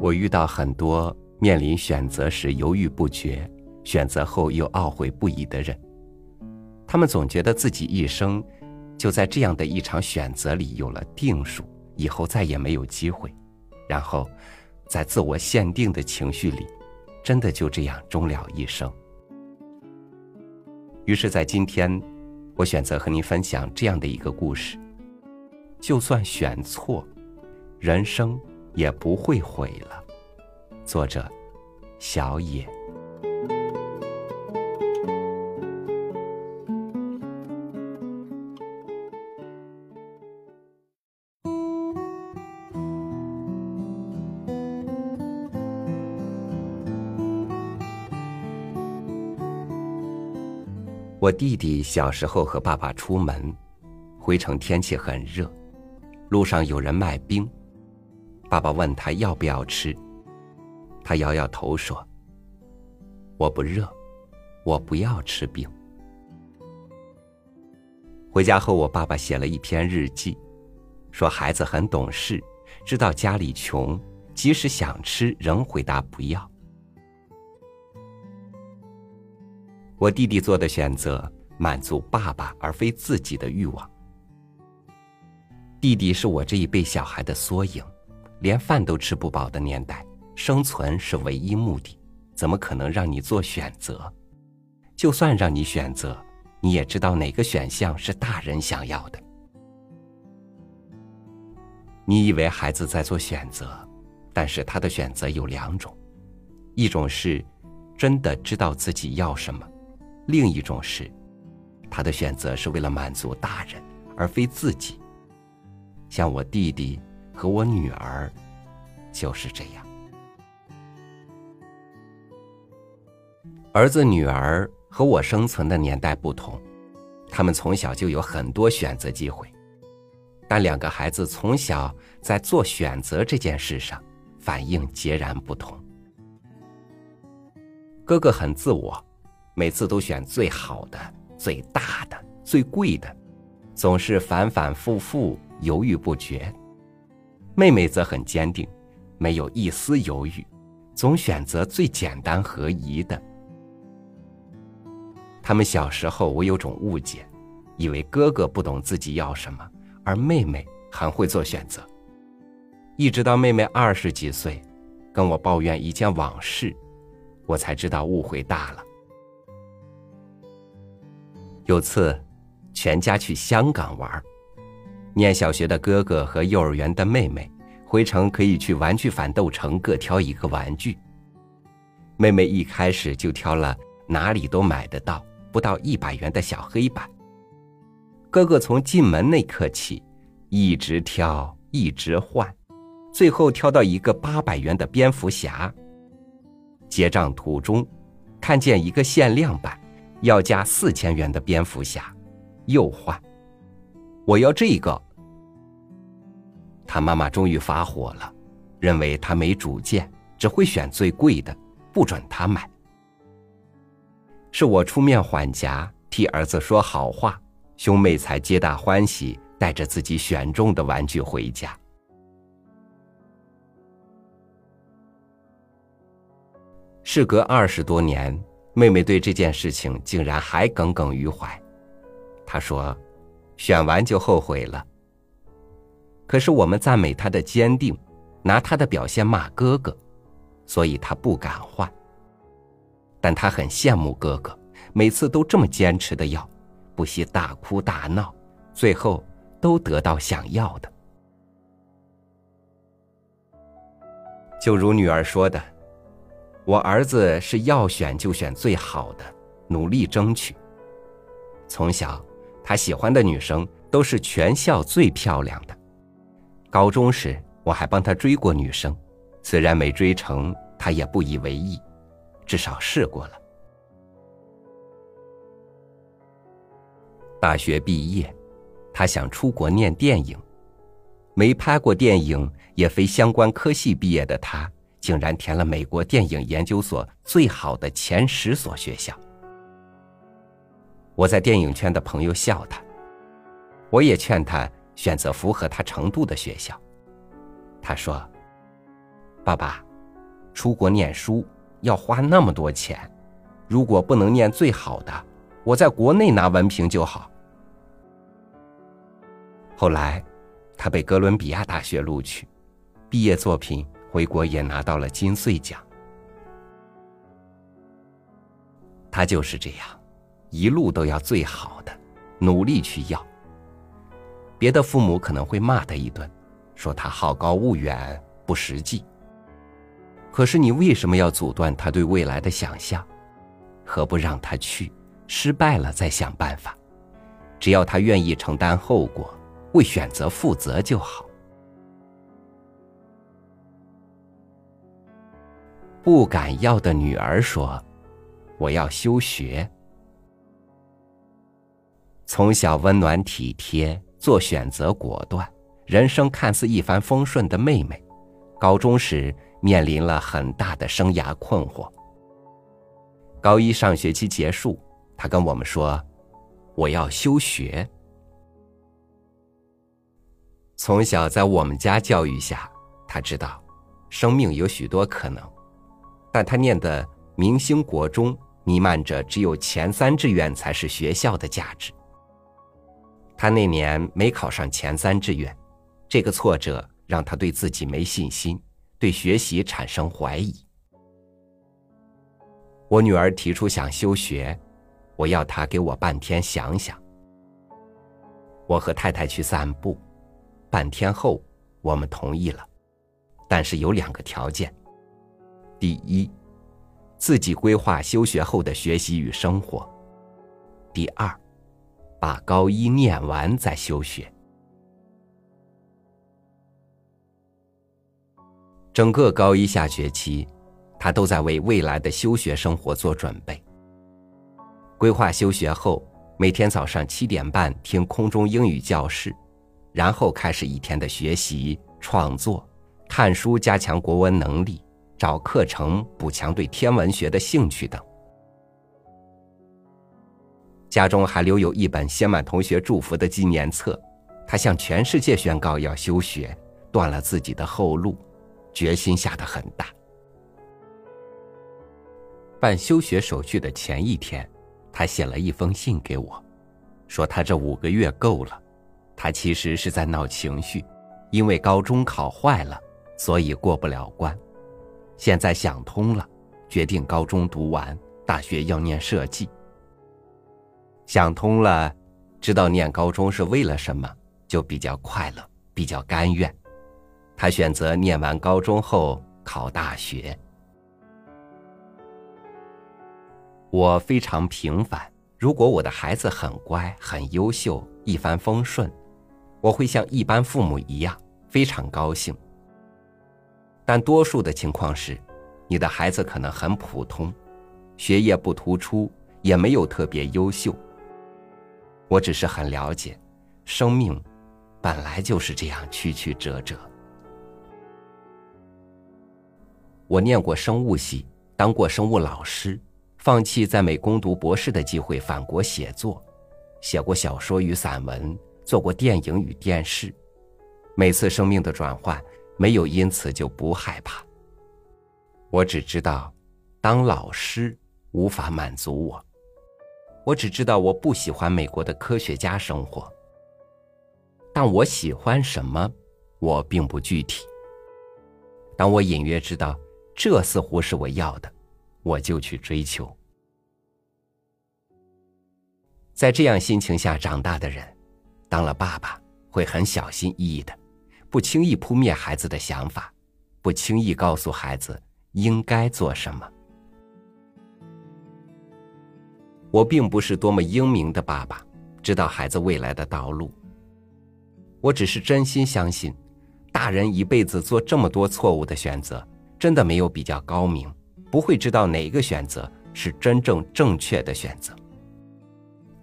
我遇到很多面临选择时犹豫不决，选择后又懊悔不已的人。他们总觉得自己一生就在这样的一场选择里有了定数，以后再也没有机会。然后，在自我限定的情绪里，真的就这样终了一生。于是，在今天，我选择和您分享这样的一个故事：就算选错，人生也不会毁了。作者：小野。我弟弟小时候和爸爸出门，回城天气很热，路上有人卖冰，爸爸问他要不要吃，他摇摇头说：“我不热，我不要吃冰。”回家后，我爸爸写了一篇日记，说孩子很懂事，知道家里穷，即使想吃，仍回答不要。我弟弟做的选择满足爸爸而非自己的欲望。弟弟是我这一辈小孩的缩影，连饭都吃不饱的年代，生存是唯一目的，怎么可能让你做选择？就算让你选择，你也知道哪个选项是大人想要的。你以为孩子在做选择，但是他的选择有两种，一种是真的知道自己要什么。另一种是，他的选择是为了满足大人，而非自己。像我弟弟和我女儿，就是这样。儿子女儿和我生存的年代不同，他们从小就有很多选择机会，但两个孩子从小在做选择这件事上反应截然不同。哥哥很自我。每次都选最好的、最大的、最贵的，总是反反复复犹豫不决。妹妹则很坚定，没有一丝犹豫，总选择最简单合宜的。他们小时候，我有种误解，以为哥哥不懂自己要什么，而妹妹很会做选择。一直到妹妹二十几岁，跟我抱怨一件往事，我才知道误会大了。有次，全家去香港玩。念小学的哥哥和幼儿园的妹妹回城可以去玩具反斗城各挑一个玩具。妹妹一开始就挑了哪里都买得到、不到一百元的小黑板。哥哥从进门那刻起，一直挑，一直换，最后挑到一个八百元的蝙蝠侠。结账途中，看见一个限量版。要加四千元的蝙蝠侠，又换，我要这个。他妈妈终于发火了，认为他没主见，只会选最贵的，不准他买。是我出面缓颊，替儿子说好话，兄妹才皆大欢喜，带着自己选中的玩具回家。事隔二十多年。妹妹对这件事情竟然还耿耿于怀，她说：“选完就后悔了。”可是我们赞美他的坚定，拿他的表现骂哥哥，所以他不敢换。但他很羡慕哥哥，每次都这么坚持的要，不惜大哭大闹，最后都得到想要的。就如女儿说的。我儿子是要选就选最好的，努力争取。从小，他喜欢的女生都是全校最漂亮的。高中时，我还帮他追过女生，虽然没追成，他也不以为意，至少试过了。大学毕业，他想出国念电影，没拍过电影，也非相关科系毕业的他。竟然填了美国电影研究所最好的前十所学校。我在电影圈的朋友笑他，我也劝他选择符合他程度的学校。他说：“爸爸，出国念书要花那么多钱，如果不能念最好的，我在国内拿文凭就好。后来，他被哥伦比亚大学录取，毕业作品回国也拿到了金穗奖。他就是这样，一路都要最好的，努力去要。别的父母可能会骂他一顿，说他好高骛远、不实际。可是你为什么要阻断他对未来的想象？何不让他去，失败了再想办法？只要他愿意承担后果。为选择负责就好。不敢要的女儿说：“我要休学。”从小温暖体贴、做选择果断、人生看似一帆风顺的妹妹，高中时面临了很大的生涯困惑。高一上学期结束，她跟我们说：“我要休学。”从小在我们家教育下，他知道，生命有许多可能，但他念的明星国中弥漫着只有前三志愿才是学校的价值。他那年没考上前三志愿，这个挫折让他对自己没信心，对学习产生怀疑。我女儿提出想休学，我要她给我半天想想。我和太太去散步。半天后，我们同意了，但是有两个条件：第一，自己规划休学后的学习与生活；第二，把高一念完再休学。整个高一下学期，他都在为未来的休学生活做准备。规划休学后，每天早上七点半听空中英语教室。然后开始一天的学习、创作、看书，加强国文能力，找课程补强对天文学的兴趣等。家中还留有一本写满同学祝福的纪念册，他向全世界宣告要休学，断了自己的后路，决心下得很大。办休学手续的前一天，他写了一封信给我，说他这五个月够了。他其实是在闹情绪，因为高中考坏了，所以过不了关。现在想通了，决定高中读完，大学要念设计。想通了，知道念高中是为了什么，就比较快乐，比较甘愿。他选择念完高中后考大学。我非常平凡，如果我的孩子很乖、很优秀、一帆风顺。我会像一般父母一样非常高兴，但多数的情况是，你的孩子可能很普通，学业不突出，也没有特别优秀。我只是很了解，生命本来就是这样曲曲折折。我念过生物系，当过生物老师，放弃在美攻读博士的机会，返国写作，写过小说与散文。做过电影与电视，每次生命的转换，没有因此就不害怕。我只知道，当老师无法满足我。我只知道我不喜欢美国的科学家生活。但我喜欢什么，我并不具体。当我隐约知道这似乎是我要的，我就去追求。在这样心情下长大的人。当了爸爸，会很小心翼翼的，不轻易扑灭孩子的想法，不轻易告诉孩子应该做什么。我并不是多么英明的爸爸，知道孩子未来的道路。我只是真心相信，大人一辈子做这么多错误的选择，真的没有比较高明，不会知道哪个选择是真正正确的选择，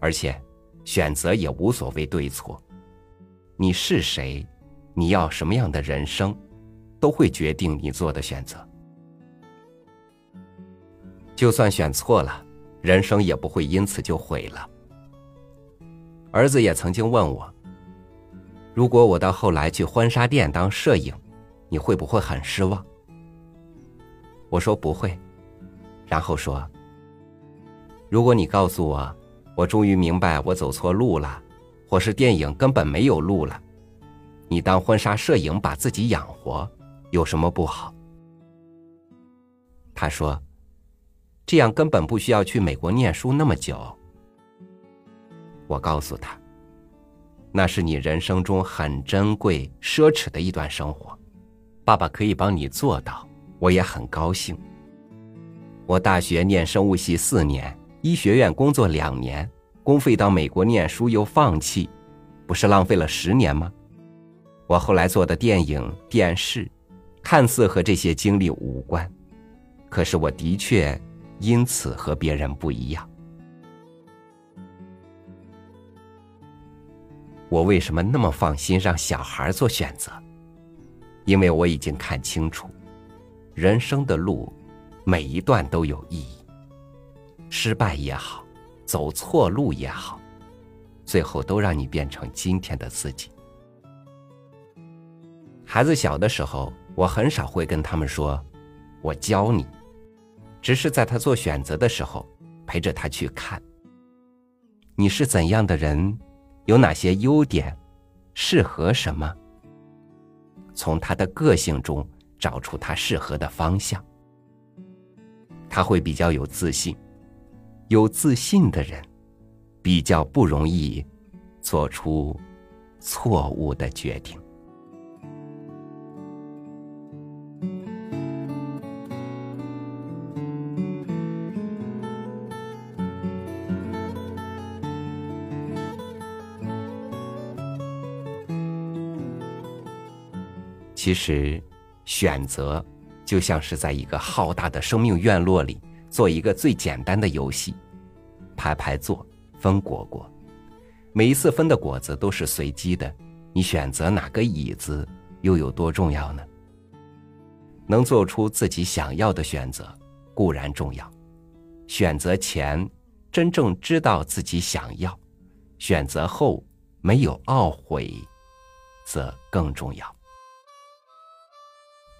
而且。选择也无所谓对错，你是谁，你要什么样的人生，都会决定你做的选择。就算选错了，人生也不会因此就毁了。儿子也曾经问我：“如果我到后来去婚纱店当摄影，你会不会很失望？”我说不会，然后说：“如果你告诉我，我终于明白我走错路了，或是电影根本没有路了，你当婚纱摄影把自己养活，有什么不好？”他说：“这样根本不需要去美国念书那么久。”我告诉他：“那是你人生中很珍贵、奢侈的一段生活，爸爸可以帮你做到。”我也很高兴。我大学念生物系四年，医学院工作两年，公费到美国念书又放弃，不是浪费了十年吗？我后来做的电影、电视，看似和这些经历无关，可是我的确因此和别人不一样。我为什么那么放心让小孩做选择？因为我已经看清楚。人生的路，每一段都有意义。失败也好，走错路也好，最后都让你变成今天的自己。孩子小的时候，我很少会跟他们说“我教你”，只是在他做选择的时候，陪着他去看。你是怎样的人，有哪些优点，适合什么？从他的个性中。找出他适合的方向，他会比较有自信。有自信的人，比较不容易做出错误的决定。其实。选择，就像是在一个浩大的生命院落里做一个最简单的游戏，排排坐，分果果，每一次分的果子都是随机的，你选择哪个椅子又有多重要呢？能做出自己想要的选择固然重要，选择前真正知道自己想要，选择后没有懊悔，则更重要。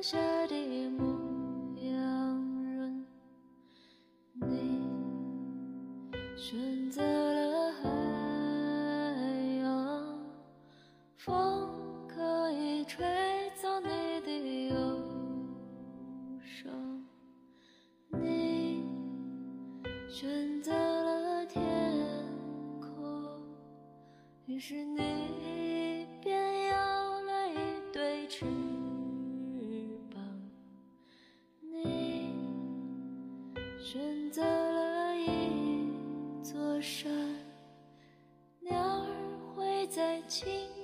朵下的会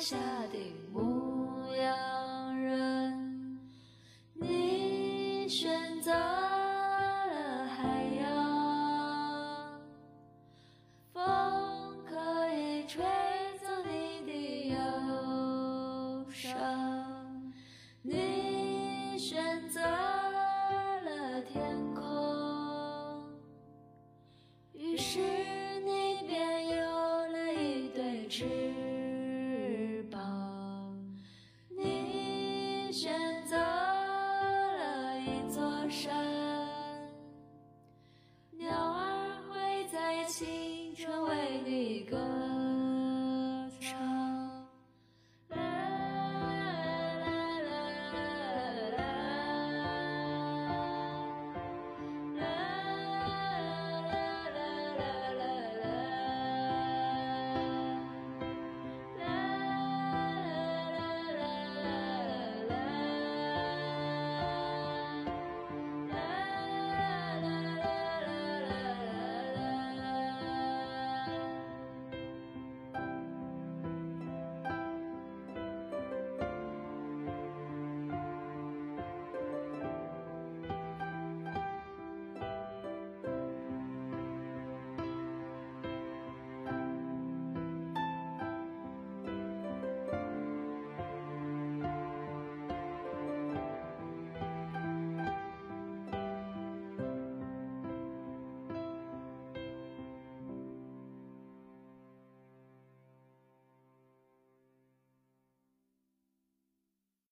下。